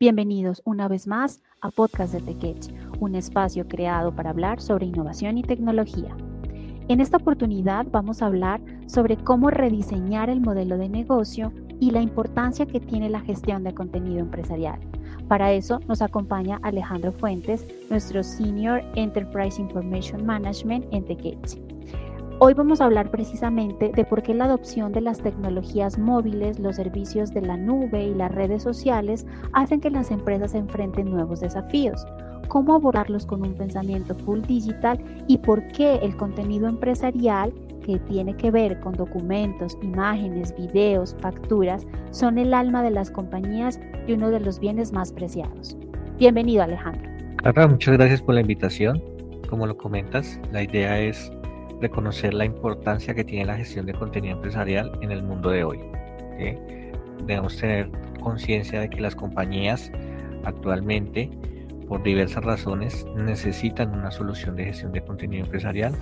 Bienvenidos una vez más a Podcast de TechEdge, un espacio creado para hablar sobre innovación y tecnología. En esta oportunidad vamos a hablar sobre cómo rediseñar el modelo de negocio y la importancia que tiene la gestión de contenido empresarial. Para eso nos acompaña Alejandro Fuentes, nuestro Senior Enterprise Information Management en TechEdge. Hoy vamos a hablar precisamente de por qué la adopción de las tecnologías móviles, los servicios de la nube y las redes sociales hacen que las empresas enfrenten nuevos desafíos, cómo abordarlos con un pensamiento full digital y por qué el contenido empresarial que tiene que ver con documentos, imágenes, videos, facturas, son el alma de las compañías y uno de los bienes más preciados. Bienvenido Alejandro. Clara, muchas gracias por la invitación. Como lo comentas, la idea es reconocer la importancia que tiene la gestión de contenido empresarial en el mundo de hoy. Debemos tener conciencia de que las compañías actualmente, por diversas razones, necesitan una solución de gestión de contenido empresarial,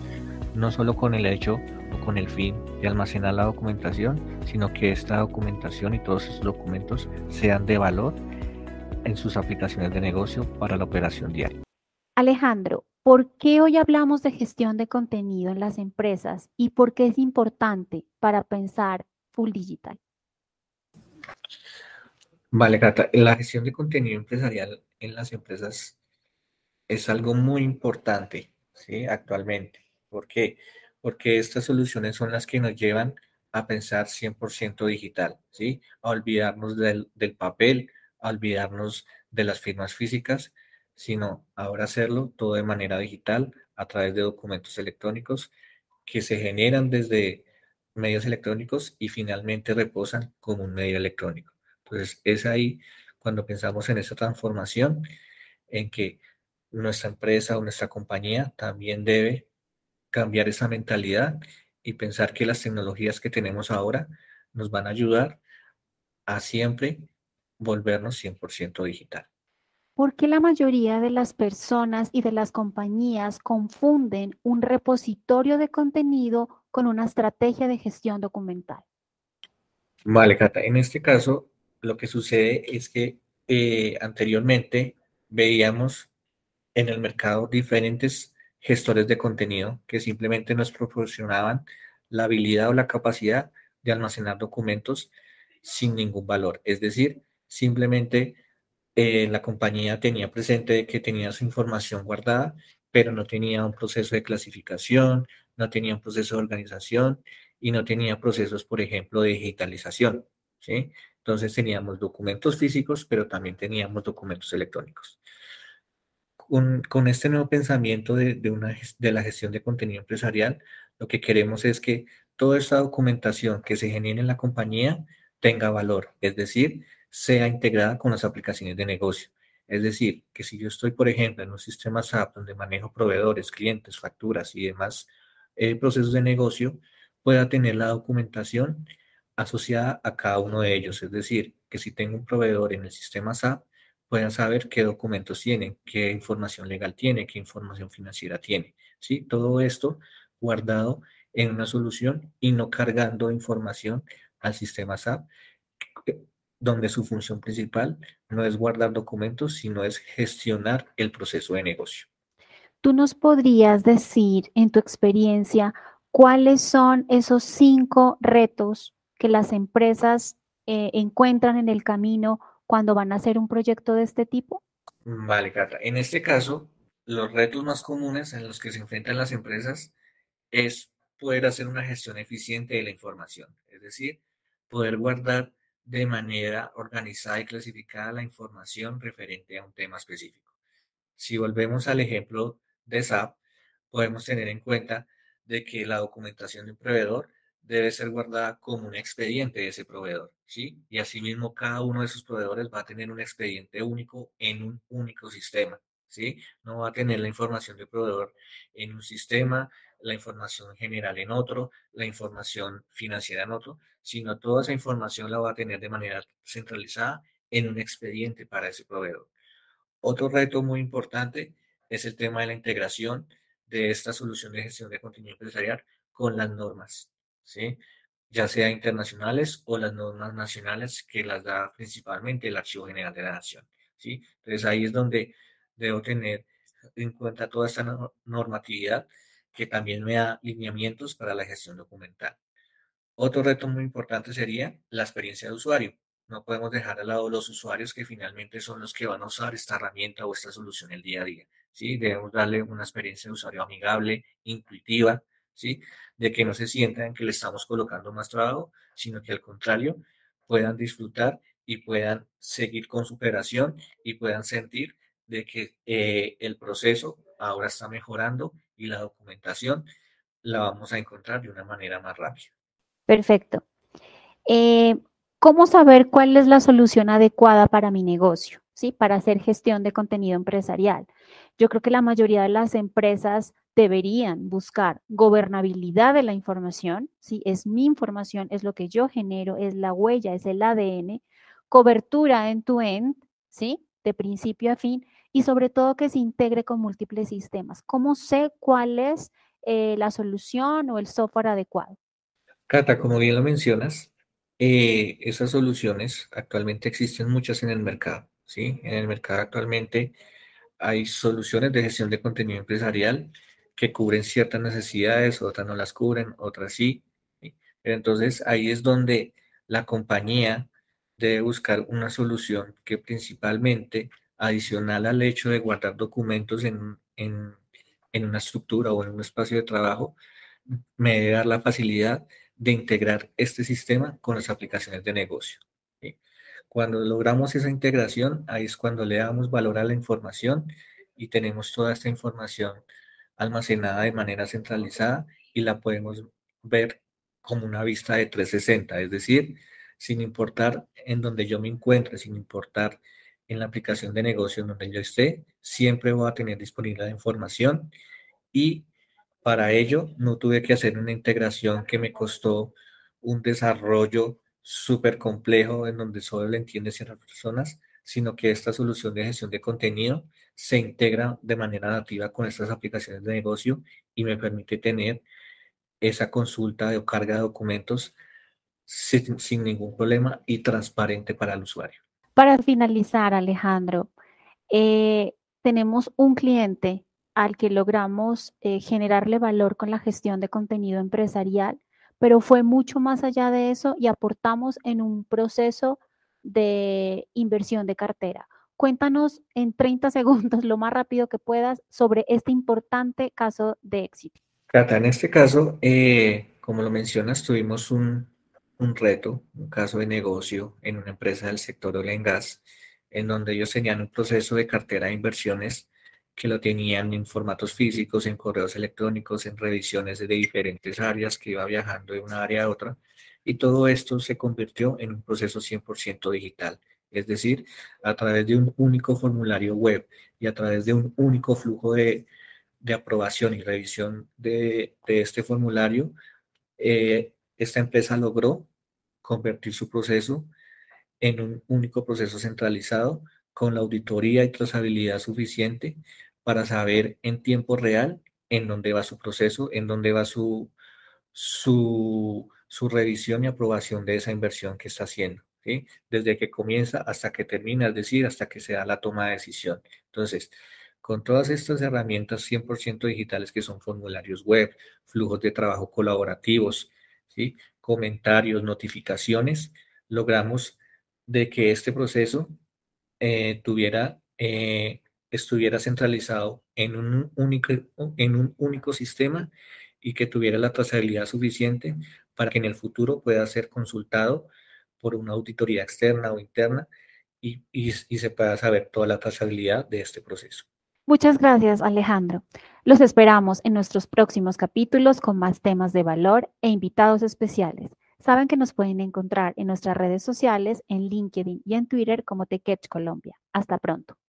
no solo con el hecho o con el fin de almacenar la documentación, sino que esta documentación y todos esos documentos sean de valor en sus aplicaciones de negocio para la operación diaria. Alejandro, ¿Por qué hoy hablamos de gestión de contenido en las empresas y por qué es importante para pensar full digital? Vale, Cata, la gestión de contenido empresarial en las empresas es algo muy importante ¿sí? actualmente. ¿Por qué? Porque estas soluciones son las que nos llevan a pensar 100% digital, ¿sí? a olvidarnos del, del papel, a olvidarnos de las firmas físicas sino ahora hacerlo todo de manera digital a través de documentos electrónicos que se generan desde medios electrónicos y finalmente reposan como un medio electrónico. Entonces es ahí cuando pensamos en esa transformación en que nuestra empresa o nuestra compañía también debe cambiar esa mentalidad y pensar que las tecnologías que tenemos ahora nos van a ayudar a siempre volvernos 100% digital. ¿Por qué la mayoría de las personas y de las compañías confunden un repositorio de contenido con una estrategia de gestión documental? Vale, Cata. En este caso, lo que sucede es que eh, anteriormente veíamos en el mercado diferentes gestores de contenido que simplemente nos proporcionaban la habilidad o la capacidad de almacenar documentos sin ningún valor. Es decir, simplemente eh, la compañía tenía presente que tenía su información guardada, pero no tenía un proceso de clasificación, no tenía un proceso de organización y no tenía procesos, por ejemplo, de digitalización. ¿sí? Entonces teníamos documentos físicos, pero también teníamos documentos electrónicos. Con, con este nuevo pensamiento de, de, una, de la gestión de contenido empresarial, lo que queremos es que toda esta documentación que se genere en la compañía tenga valor, es decir, sea integrada con las aplicaciones de negocio. Es decir, que si yo estoy, por ejemplo, en un sistema SAP donde manejo proveedores, clientes, facturas y demás eh, procesos de negocio, pueda tener la documentación asociada a cada uno de ellos. Es decir, que si tengo un proveedor en el sistema SAP, puedan saber qué documentos tiene, qué información legal tiene, qué información financiera tiene. ¿sí? Todo esto guardado en una solución y no cargando información al sistema SAP donde su función principal no es guardar documentos, sino es gestionar el proceso de negocio. ¿Tú nos podrías decir, en tu experiencia, cuáles son esos cinco retos que las empresas eh, encuentran en el camino cuando van a hacer un proyecto de este tipo? Vale, Cata. En este caso, los retos más comunes en los que se enfrentan las empresas es poder hacer una gestión eficiente de la información, es decir, poder guardar de manera organizada y clasificada la información referente a un tema específico. Si volvemos al ejemplo de SAP, podemos tener en cuenta de que la documentación de un proveedor debe ser guardada como un expediente de ese proveedor, ¿sí? Y asimismo cada uno de esos proveedores va a tener un expediente único en un único sistema, ¿sí? No va a tener la información del proveedor en un sistema, la información general en otro, la información financiera en otro, sino toda esa información la va a tener de manera centralizada en un expediente para ese proveedor. Otro reto muy importante es el tema de la integración de esta solución de gestión de contenido empresarial con las normas, ¿sí? ya sea internacionales o las normas nacionales que las da principalmente el Archivo General de la Nación. ¿sí? Entonces ahí es donde debo tener en cuenta toda esta normatividad que también me da lineamientos para la gestión documental. Otro reto muy importante sería la experiencia de usuario. No podemos dejar al lado los usuarios que finalmente son los que van a usar esta herramienta o esta solución el día a día. ¿sí? Debemos darle una experiencia de usuario amigable, intuitiva, ¿sí? de que no se sientan que le estamos colocando más trabajo, sino que al contrario puedan disfrutar y puedan seguir con su operación y puedan sentir de que eh, el proceso ahora está mejorando y la documentación la vamos a encontrar de una manera más rápida. Perfecto. Eh, ¿Cómo saber cuál es la solución adecuada para mi negocio? ¿Sí? Para hacer gestión de contenido empresarial. Yo creo que la mayoría de las empresas deberían buscar gobernabilidad de la información, ¿sí? Es mi información, es lo que yo genero, es la huella, es el ADN, cobertura end-to-end, ¿sí? De principio a fin, y sobre todo que se integre con múltiples sistemas. ¿Cómo sé cuál es eh, la solución o el software adecuado? Cata, como bien lo mencionas, eh, esas soluciones actualmente existen muchas en el mercado, ¿sí? En el mercado actualmente hay soluciones de gestión de contenido empresarial que cubren ciertas necesidades, otras no las cubren, otras sí. entonces ahí es donde la compañía debe buscar una solución que principalmente, adicional al hecho de guardar documentos en, en, en una estructura o en un espacio de trabajo, me debe dar la facilidad de integrar este sistema con las aplicaciones de negocio. Cuando logramos esa integración, ahí es cuando le damos valor a la información y tenemos toda esta información almacenada de manera centralizada y la podemos ver como una vista de 360, es decir, sin importar en donde yo me encuentre, sin importar en la aplicación de negocio donde yo esté, siempre voy a tener disponible la información y para ello no tuve que hacer una integración que me costó un desarrollo súper complejo en donde solo le entiende ciertas personas, sino que esta solución de gestión de contenido se integra de manera nativa con estas aplicaciones de negocio y me permite tener esa consulta o carga de documentos sin, ningún problema y transparente para el usuario. Para finalizar, Alejandro, eh, tenemos un cliente al que logramos eh, generarle valor con la gestión de contenido empresarial, pero fue mucho más allá de eso y aportamos en un proceso de inversión de cartera. Cuéntanos en 30 segundos, lo más rápido que puedas, sobre este importante caso de éxito. Cata, en este caso, eh, como lo mencionas, tuvimos un, un, reto, un caso de negocio en una empresa del sector oil and gas, en donde ellos tenían un proceso de cartera de inversiones que lo tenían en formatos físicos, en correos electrónicos, en revisiones de diferentes áreas que iba viajando de una área a otra. Y todo esto se convirtió en un proceso 100% digital, es decir, a través de un único formulario web y a través de un único flujo de, de aprobación y revisión de, de este formulario, eh, esta empresa logró convertir su proceso en un único proceso centralizado con la auditoría y trazabilidad suficiente para saber en tiempo real en dónde va su proceso, en dónde va su, su, su revisión y aprobación de esa inversión que está haciendo. ¿sí? Desde que comienza hasta que termina, es decir, hasta que se da la toma de decisión. Entonces, con todas estas herramientas 100% digitales que son formularios web, flujos de trabajo colaborativos, ¿sí? comentarios, notificaciones, logramos de que este proceso eh, tuviera, eh, estuviera centralizado en un, único, en un único sistema y que tuviera la trazabilidad suficiente para que en el futuro pueda ser consultado por una auditoría externa o interna y, y, y se pueda saber toda la trazabilidad de este proceso. Muchas gracias, Alejandro. Los esperamos en nuestros próximos capítulos con más temas de valor e invitados especiales. Saben que nos pueden encontrar en nuestras redes sociales, en LinkedIn y en Twitter como TechEdge Colombia. Hasta pronto.